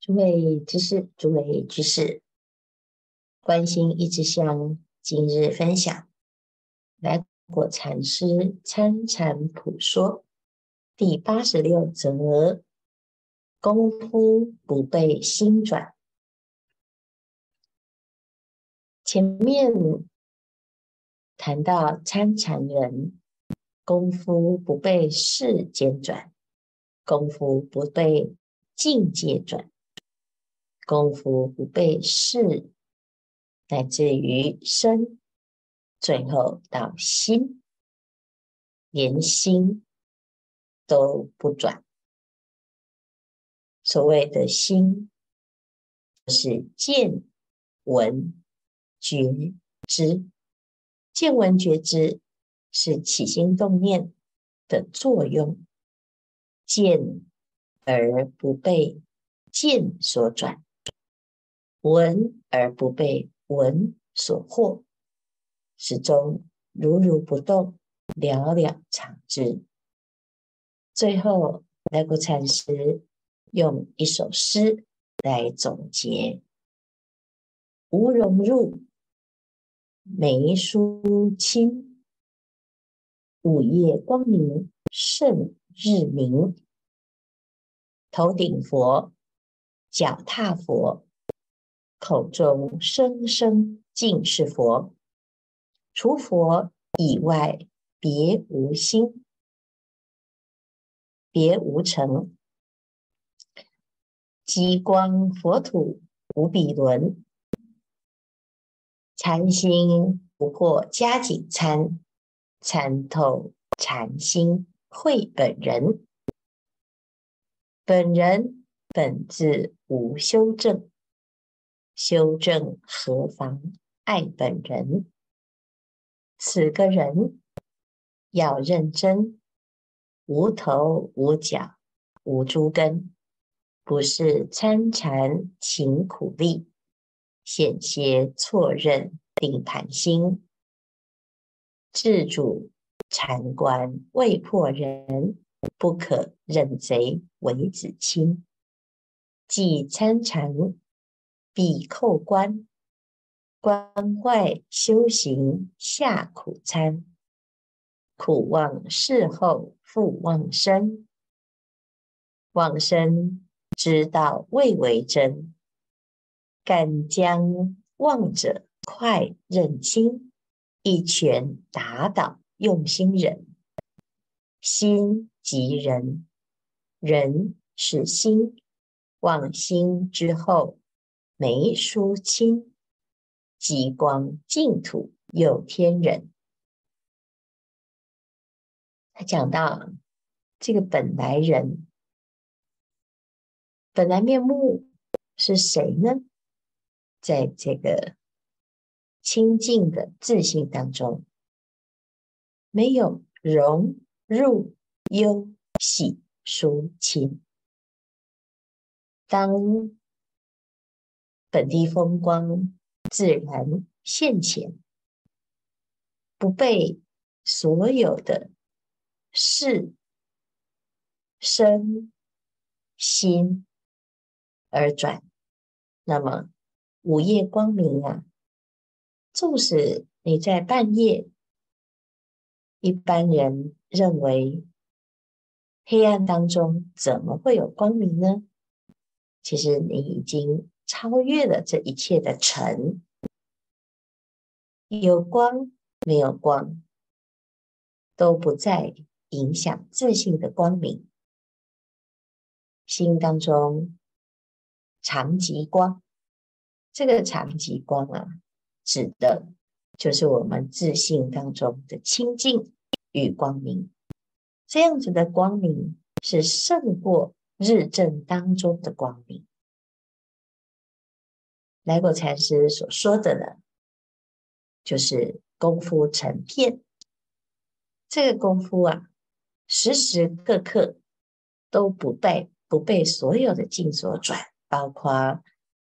诸位居士，诸位居士，观心一支香，今日分享来果禅师参禅普说第八十六则：功夫不被心转。前面谈到参禅人功夫不被世间转，功夫不被境界转。功夫不被事，乃至于身，最后到心，连心都不转。所谓的心，是见闻觉知，见闻觉知是起心动念的作用，见而不被见所转。闻而不被闻所惑，始终如如不动，了了常之。最后，来果禅师用一首诗来总结：无融入，眉疏亲，午夜光明胜日明。头顶佛，脚踏佛。口中声声尽是佛，除佛以外别无心，别无成。极光佛土无比伦，禅心不破迦景参，参透禅心会本人，本人本自无修正。修正何妨爱本人？此个人要认真，无头无脚无诸根，不是参禅勤苦力，险些错认定盘心。自主禅观未破人，不可认贼为子亲。既参禅。必扣关，关外修行下苦参，苦忘事后复忘生，忘生知道未为真，敢将忘者快认清，一拳打倒用心人，心即人，人是心，忘心之后。眉疏亲，极光净土有天人。他讲到这个本来人，本来面目是谁呢？在这个清净的自信当中，没有融入忧喜疏亲。当本地风光自然现前，不被所有的事、身、心而转。那么午夜光明啊，纵使你在半夜，一般人认为黑暗当中怎么会有光明呢？其实你已经。超越了这一切的尘，有光没有光，都不再影响自信的光明。心当中常极光，这个常极光啊，指的就是我们自信当中的清净与光明。这样子的光明是胜过日正当中的光明。来果禅师所说的呢，就是功夫成片。这个功夫啊，时时刻刻都不被不被所有的境所转，包括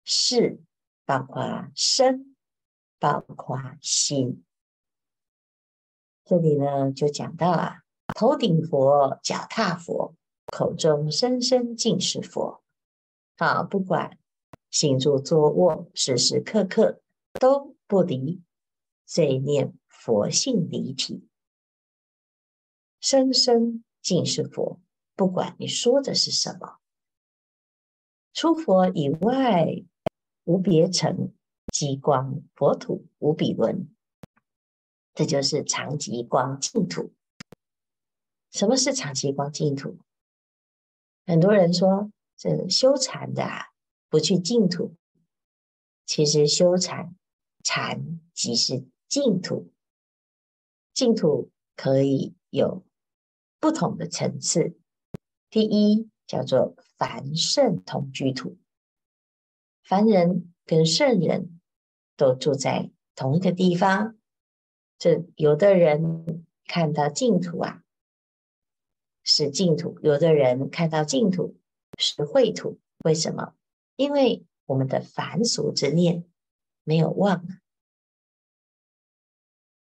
事，包括身，包括心。这里呢，就讲到啊，头顶佛，脚踏佛，口中声声尽是佛。啊，不管行住坐卧，时时刻刻都不离这一念佛性离体，生生尽是佛。不管你说的是什么，出佛以外无别尘，极光佛土无比伦。这就是常寂光净土。什么是常寂光净土？很多人说，这修禅的啊，不去净土。其实修禅，禅即是净土。净土可以有不同的层次。第一叫做凡圣同居土，凡人跟圣人都住在同一个地方。这有的人看到净土啊，是净土；有的人看到净土是秽土。为什么？因为我们的凡俗之念没有忘。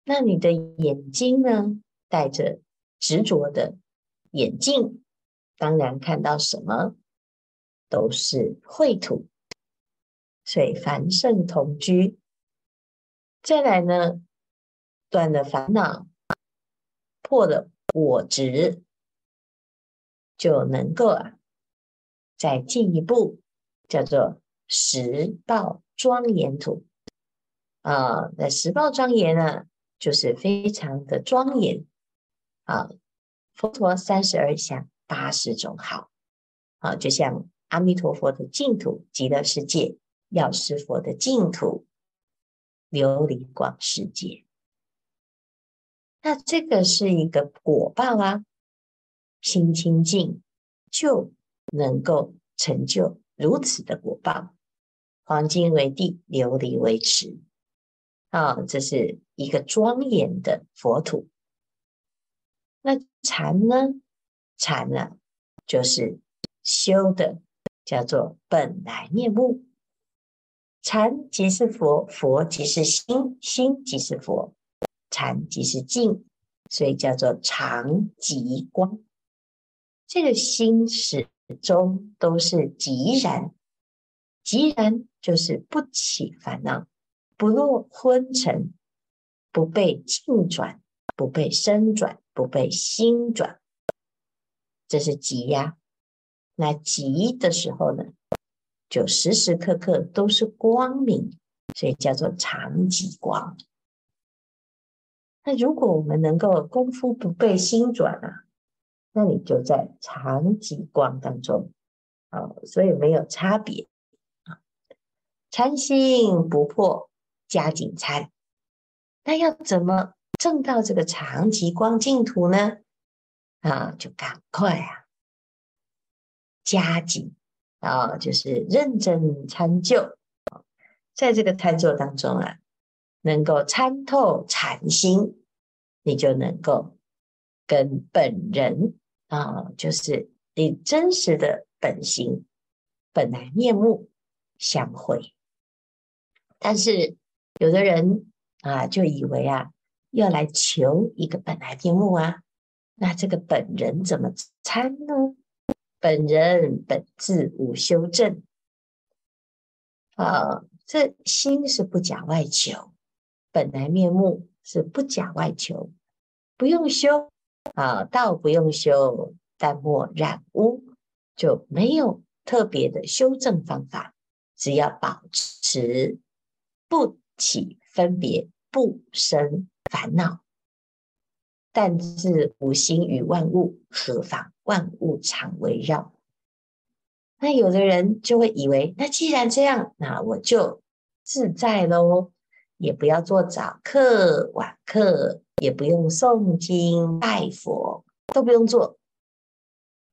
那你的眼睛呢？戴着执着的眼镜。当然，看到什么都是秽土，所以凡圣同居。再来呢，断了烦恼，破了我执，就能够啊，再进一步，叫做十报庄严土啊。那十报庄严呢，就是非常的庄严啊。佛陀三十二相。八十种好，啊，就像阿弥陀佛的净土极乐世界，药师佛的净土琉璃光世界。那这个是一个果报啊，心清净就能够成就如此的果报。黄金为地，琉璃为池，啊，这是一个庄严的佛土。那禅呢？禅呢，就是修的，叫做本来面目。禅即是佛，佛即是心，心即是佛，禅即是净，所以叫做常即光。这个心是终都是寂然，寂然就是不起烦恼，不落昏沉，不被境转，不被身转，不被心转。这是寂呀，那寂的时候呢，就时时刻刻都是光明，所以叫做常寂光。那如果我们能够功夫不被心转啊，那你就在常寂光当中啊，所以没有差别啊。参心不破，加紧参。那要怎么证到这个常寂光净土呢？啊，就赶快啊，加紧啊，就是认真参究，在这个参究当中啊，能够参透禅心，你就能够跟本人啊，就是你真实的本性、本来面目相会。但是有的人啊，就以为啊，要来求一个本来面目啊。那这个本人怎么参呢？本人本自无修正啊，这心是不假外求，本来面目是不假外求，不用修啊，道不用修，但莫染污，就没有特别的修正方法，只要保持不起分别，不生烦恼。但自无心于万物，何妨万物常围绕？那有的人就会以为，那既然这样，那我就自在喽，也不要做早课晚课，也不用诵经拜佛，都不用做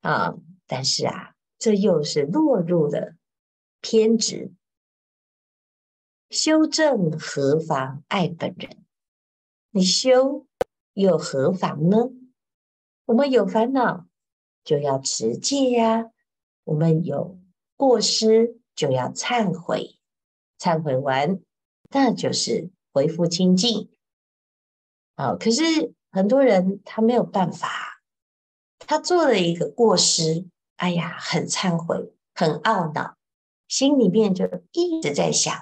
啊。但是啊，这又是落入了偏执。修正何妨碍本人？你修。又何妨呢？我们有烦恼，就要持戒呀；我们有过失，就要忏悔。忏悔完，那就是恢复清净。啊，可是很多人他没有办法，他做了一个过失，哎呀，很忏悔，很懊恼，心里面就一直在想：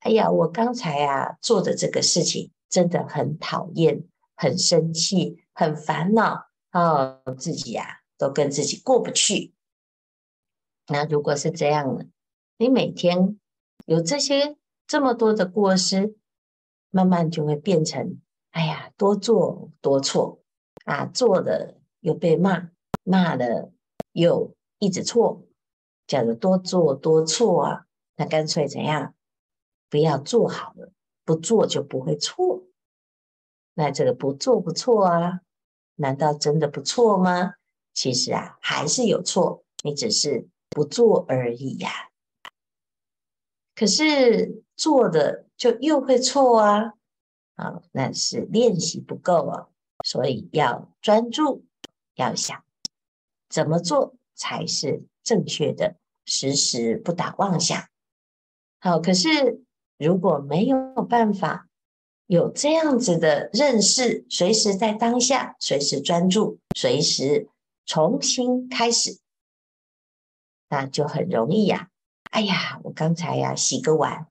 哎呀，我刚才啊做的这个事情真的很讨厌，很生气，很烦恼啊，自己呀、啊、都跟自己过不去。那如果是这样呢？你每天有这些这么多的过失，慢慢就会变成：哎呀，多做多错啊，做的又被骂，骂了又一直错。假如多做多错啊，那干脆怎样？不要做好了，不做就不会错。那这个不做不错啊，难道真的不错吗？其实啊，还是有错，你只是不做而已呀、可是做的就又会错啊，啊，那是练习不够啊，所以要专注，要想怎么做才是正确的。时时不打妄想，好。可是如果没有办法有这样子的认识，随时在当下，随时专注，随时重新开始，那就很容易呀。哎呀，我刚才呀洗个碗，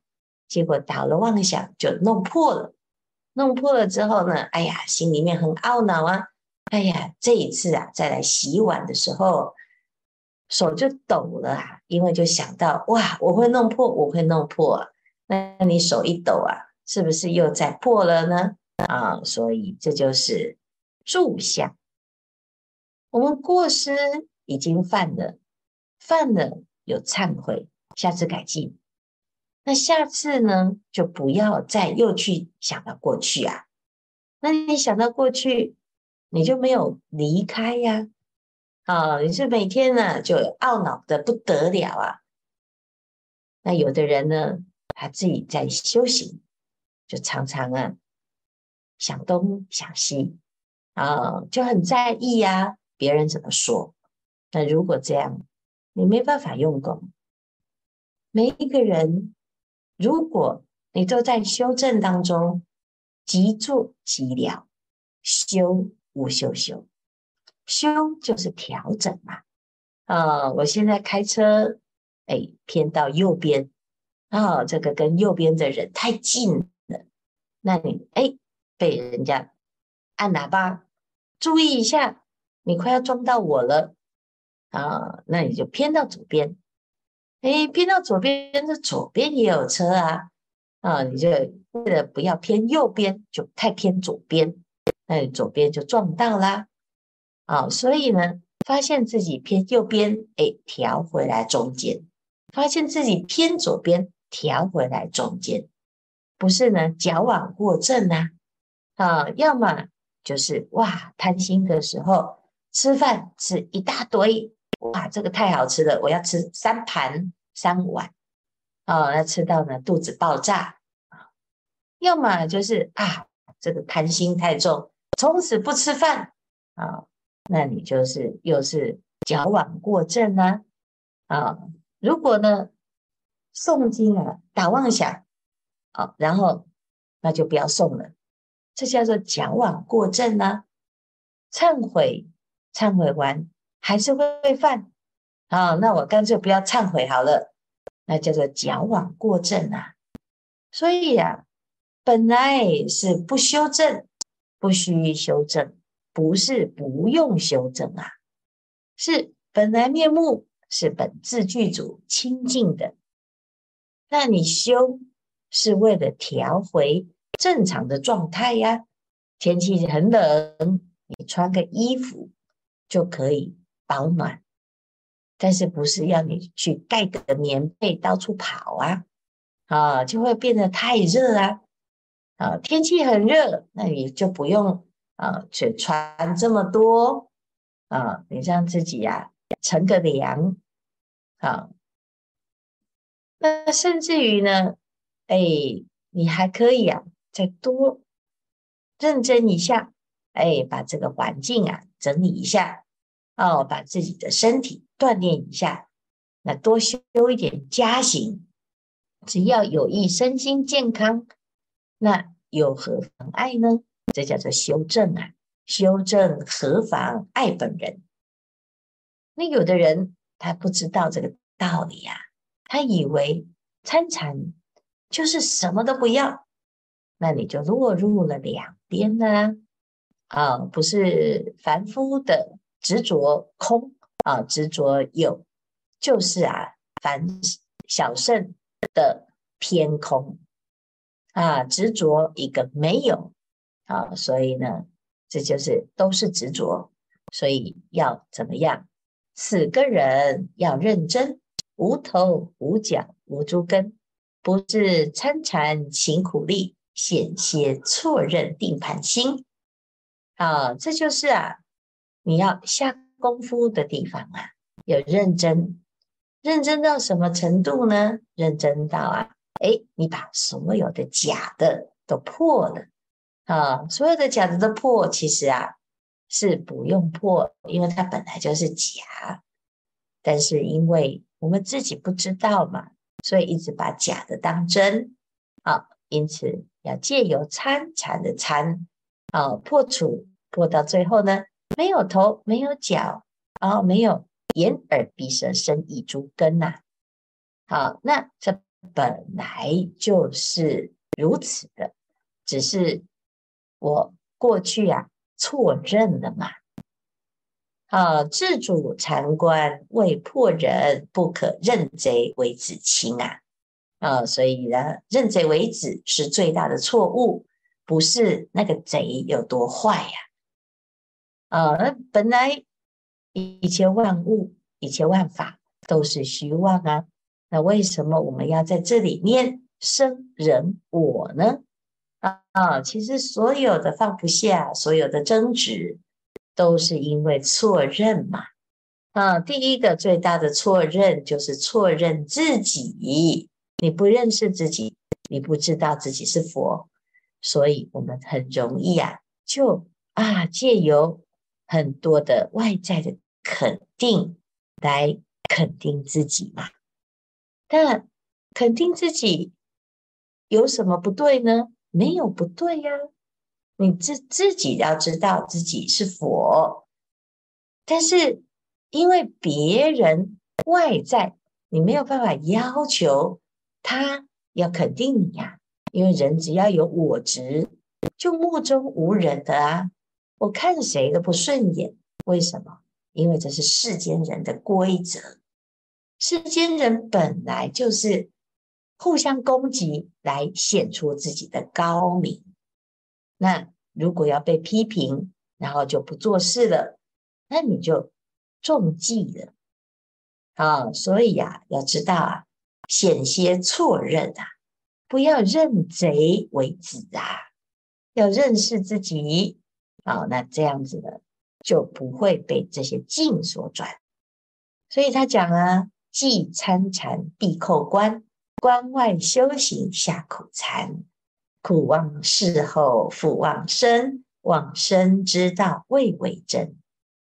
结果打了妄想就弄破了，弄破了之后呢，哎呀，心里面很懊恼啊。哎呀，这一次啊，再来洗碗的时候。手就抖了啊，因为就想到哇，我会弄破，我会弄破啊。那你手一抖啊，是不是又再破了呢？啊，所以这就是住相。我们过失已经犯了，犯了有忏悔，下次改进。那下次呢，就不要再又去想到过去啊。那你想到过去，你就没有离开呀。啊、你是每天呢就懊恼的不得了啊。那有的人呢，他自己在修行，就常常啊想东想西啊、就很在意呀、啊，别人怎么说。那如果这样，你没办法用功。每一个人，如果你都在修正当中，即做即了，修无修修。修就是调整嘛，啊，我现在开车，哎，偏到右边，啊，这个跟右边的人太近了，那你哎，被人家按喇叭，注意一下，你快要撞到我了，啊，那你就偏到左边，哎，偏到左边，这左边也有车啊，啊，你就为了不要偏右边，就太偏左边，那你左边就撞到啦。啊、所以呢，发现自己偏右边，哎，调回来中间；发现自己偏左边，调回来中间。不是呢，矫枉过正啊！啊，要么就是哇，贪心的时候吃饭吃一大堆，哇，这个太好吃了，我要吃三盘三碗，哦，那吃到呢肚子爆炸啊！要么就是啊，这个贪心太重，从此不吃饭啊。那你就是又是矫枉过正啊！啊，如果呢诵经啊打妄想，啊，然后那就不要诵了，这叫做矫枉过正啊。忏悔，忏悔完还是会犯，啊，那我干脆不要忏悔好了，那叫做矫枉过正啊。所以呀，本来是不修正，不需修正。不是不用修正啊，是本来面目是本自具足清净的。那你修是为了调回正常的状态呀。天气很冷，你穿个衣服就可以保暖，但是不是要你去盖个棉被到处跑啊？啊，就会变得太热啊！啊，天气很热，那你就不用。啊，去穿这么多啊！你让自己呀、啊、乘个凉啊。那甚至于呢，哎，你还可以啊，再多认真一下，哎，把这个环境啊整理一下哦，把自己的身体锻炼一下，那多修一点家行，只要有益身心健康，那有何妨碍呢？这叫做修正啊！修正何妨碍本人？那有的人他不知道这个道理呀、啊，他以为参禅就是什么都不要，那你就落入了两边呢。啊，不是凡夫的执着空啊，执着有，就是啊，凡小圣的偏空啊，执着一个没有啊，所以呢，这就是都是执着，所以要怎么样？死个人要认真，无头无脚无足根，不是参禅勤苦力，险些错认定盘心。啊，这就是啊，你要下功夫的地方啊，有认真，认真到什么程度呢？认真到啊，诶，你把所有的假的都破了啊，所有的假的都破，其实啊是不用破，因为它本来就是假，但是因为我们自己不知道嘛，所以一直把假的当真啊，因此要借由参禅的参啊破除。破到最后呢，没有头，没有脚，然后没有眼耳鼻舌身意足根呐。好，那这本来就是如此的，只是我过去啊错认了嘛。啊，自主禅观为破人，不可认贼为子亲啊。啊，所以呢，认贼为子是最大的错误，不是那个贼有多坏呀。啊，啊那本来一切万物、一切万法都是虚妄啊，那为什么我们要在这里面生人我呢？啊，其实所有的放不下，所有的争执，都是因为错认嘛。啊，第一个最大的错认就是错认自己，你不认识自己，你不知道自己是佛，所以我们很容易啊，就啊借由。很多的外在的肯定来肯定自己嘛，但肯定自己有什么不对呢？没有不对呀，你自自己要知道自己是佛，但是因为别人外在，你没有办法要求他要肯定你呀，因为人只要有我执，就目中无人的啊。我看谁都不顺眼，为什么？因为这是世间人的规则。世间人本来就是互相攻击，来显出自己的高明。那如果要被批评，然后就不做事了，那你就中计了。啊，所以呀，要知道啊，险些错认啊，不要认贼为子啊，要认识自己。好，那这样子呢，就不会被这些境所转。所以他讲啊，既参禅必扣关，关外修行下苦禅，苦忘事后复忘生，忘生之道未为真。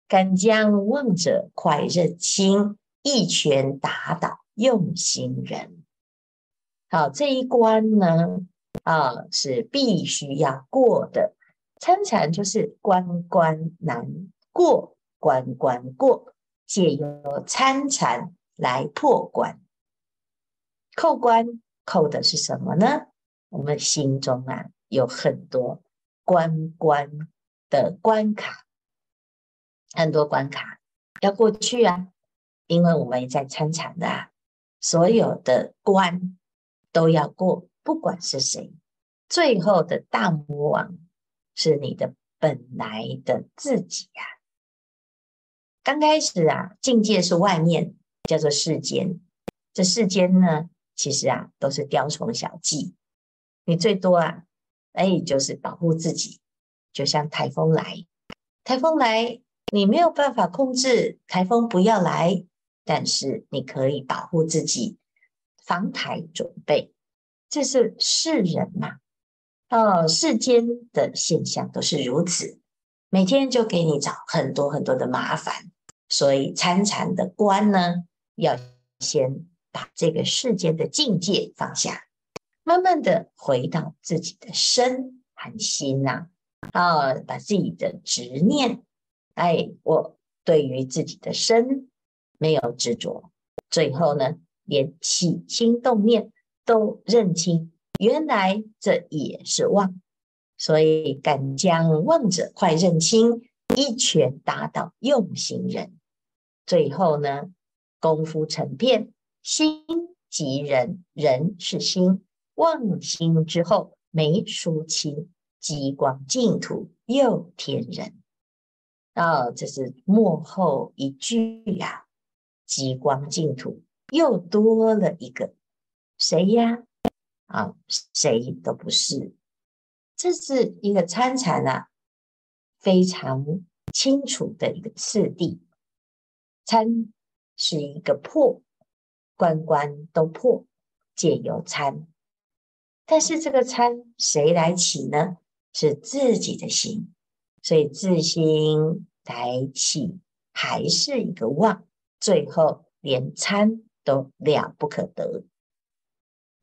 敢将忘者快认清，一拳打倒用心人。好，这一关呢，啊，是必须要过的。参禅就是关关难过，关关过，借由参禅来破关。扣关扣的是什么呢？我们心中啊有很多关关的关卡，很多关卡要过去啊，因为我们在参禅的啊，所有的关都要过，不管是谁，最后的大魔王。是你的本来的自己呀、啊。刚开始啊，境界是外面，叫做世间。这世间呢，其实啊，都是雕虫小技。你最多啊，哎，就是保护自己。就像台风来，台风来，你没有办法控制台风不要来，但是你可以保护自己，防台准备。这是世人嘛。哦，世间的现象都是如此，每天就给你找很多很多的麻烦，所以参禅的观呢，要先把这个世间的境界放下，慢慢的回到自己的身和心呐，啊，把自己的执念，哎，我对于自己的身没有执着，最后呢，连起心动念都认清，原来这也是妄，所以敢将妄者快认清，一拳打倒用心人。最后呢，功夫成片，心即人，人是心，妄心之后没输清，极光净土又添人。哦，这是幕后一句呀、极光净土又多了一个谁呀？啊，谁都不是，这是一个参禅啊，非常清楚的一个次第。参是一个破，关关都破，皆由参。但是这个参谁来起呢？是自己的心，所以自心来起，还是一个妄，最后连参都了不可得。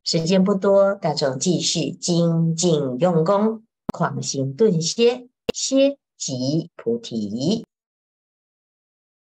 时间不多，大众继续精进用功，狂行顿歇，歇即菩提。